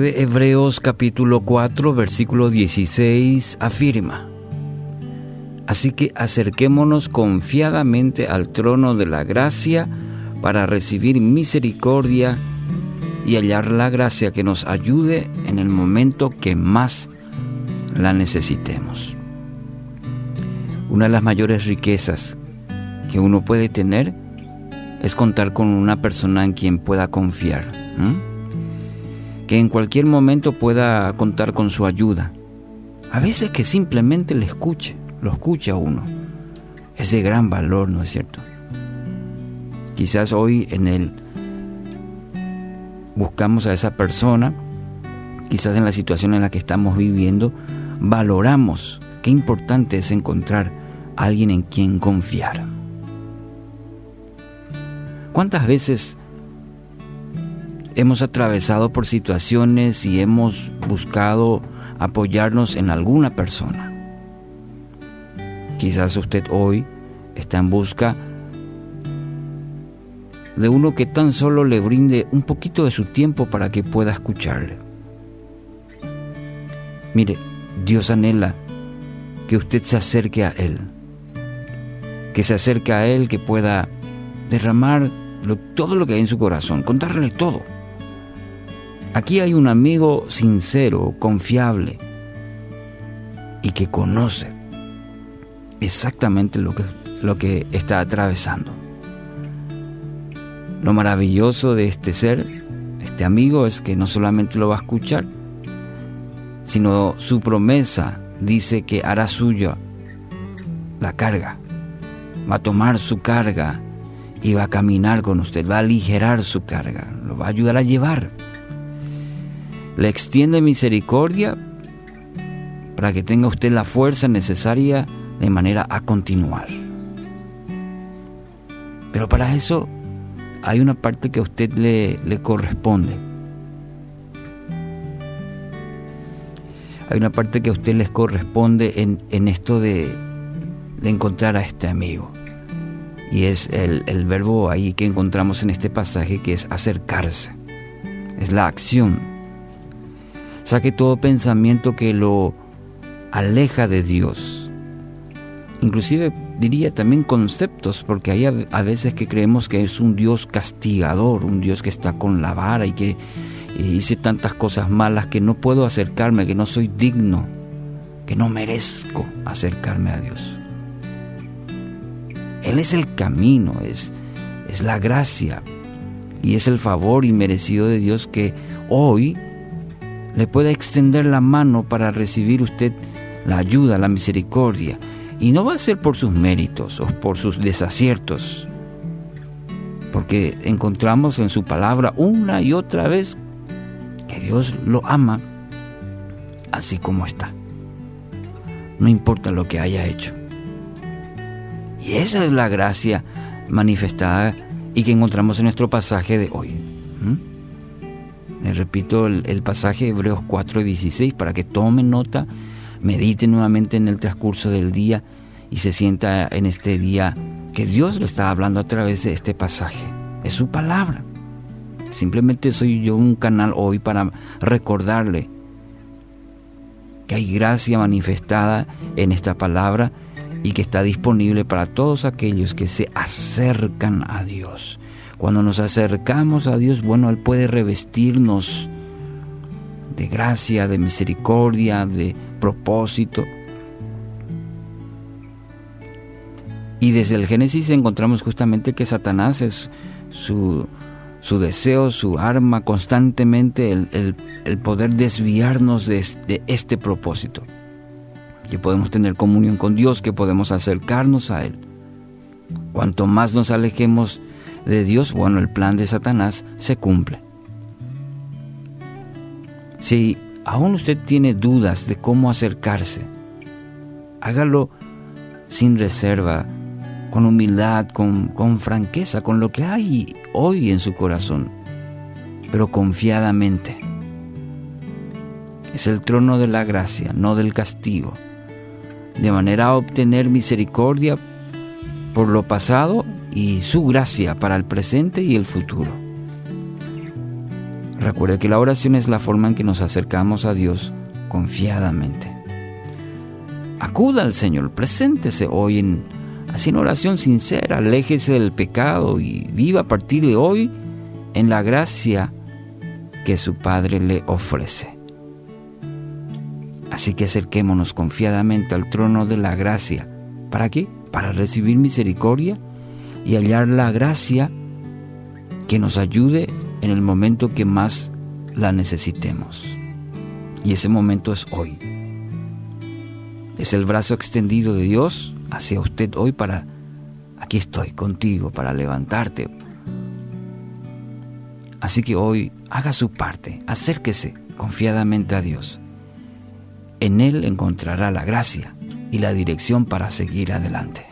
de Hebreos capítulo 4 versículo 16 afirma, Así que acerquémonos confiadamente al trono de la gracia para recibir misericordia y hallar la gracia que nos ayude en el momento que más la necesitemos. Una de las mayores riquezas que uno puede tener es contar con una persona en quien pueda confiar, que en cualquier momento pueda contar con su ayuda. A veces que simplemente le escuche, lo escucha uno. Es de gran valor, ¿no es cierto? Quizás hoy en el buscamos a esa persona, quizás en la situación en la que estamos viviendo, valoramos qué importante es encontrar a alguien en quien confiar. ¿Cuántas veces hemos atravesado por situaciones y hemos buscado apoyarnos en alguna persona? Quizás usted hoy está en busca de uno que tan solo le brinde un poquito de su tiempo para que pueda escucharle. Mire, Dios anhela que usted se acerque a Él, que se acerque a Él, que pueda derramar todo lo que hay en su corazón, contarle todo. Aquí hay un amigo sincero, confiable y que conoce exactamente lo que, lo que está atravesando. Lo maravilloso de este ser, este amigo, es que no solamente lo va a escuchar, sino su promesa dice que hará suya la carga, va a tomar su carga y va a caminar con usted, va a aligerar su carga, lo va a ayudar a llevar. Le extiende misericordia para que tenga usted la fuerza necesaria de manera a continuar. Pero para eso hay una parte que a usted le, le corresponde. Hay una parte que a usted les corresponde en, en esto de, de encontrar a este amigo y es el, el, verbo ahí que encontramos en este pasaje que es acercarse, es la acción. Saque todo pensamiento que lo aleja de Dios, inclusive diría también conceptos, porque hay a veces que creemos que es un Dios castigador, un Dios que está con la vara y que hice tantas cosas malas que no puedo acercarme, que no soy digno, que no merezco acercarme a Dios. Él es el camino, es, es la gracia y es el favor inmerecido de Dios que hoy le puede extender la mano para recibir usted la ayuda, la misericordia. Y no va a ser por sus méritos o por sus desaciertos, porque encontramos en su palabra una y otra vez que Dios lo ama así como está. No importa lo que haya hecho. Y esa es la gracia manifestada y que encontramos en nuestro pasaje de hoy. Les repito el, pasaje Hebreos 4 y 16 para que tomen nota, mediten nuevamente en el transcurso del día y se sienta en este día que Dios lo está hablando a través de este pasaje. Es su palabra. Simplemente soy yo un canal hoy para recordarle que hay gracia manifestada en esta palabra y que está disponible para todos aquellos que se acercan a Dios. Cuando nos acercamos a Dios, bueno, Él puede revestirnos de gracia, de misericordia, de propósito. Y desde el Génesis encontramos justamente que Satanás es su, su deseo, su arma constantemente, el, el, poder desviarnos de, de este propósito que podemos tener comunión con Dios, que podemos acercarnos a Él. Cuanto más nos alejemos de Dios, bueno, el plan de Satanás se cumple. Si aún usted tiene dudas de cómo acercarse, hágalo sin reserva, con humildad, con, con franqueza, con lo que hay hoy en su corazón, pero confiadamente. Es el trono de la gracia, no del castigo de manera a obtener misericordia por lo pasado y su gracia para el presente y el futuro. Recuerde que la oración es la forma en que nos acercamos a Dios confiadamente. Acuda al Señor, preséntese hoy en, así en oración sincera, aléjese del pecado y viva a partir de hoy en la gracia que su Padre le ofrece. Así que acerquémonos confiadamente al trono de la gracia. ¿Para qué? Para recibir misericordia y hallar la gracia que nos ayude en el momento que más la necesitemos. Y ese momento es hoy. Es el brazo extendido de Dios hacia usted hoy para, aquí estoy contigo, para levantarte. Así que hoy haga su parte, acérquese confiadamente a Dios. En Él encontrará la gracia y la dirección para seguir adelante.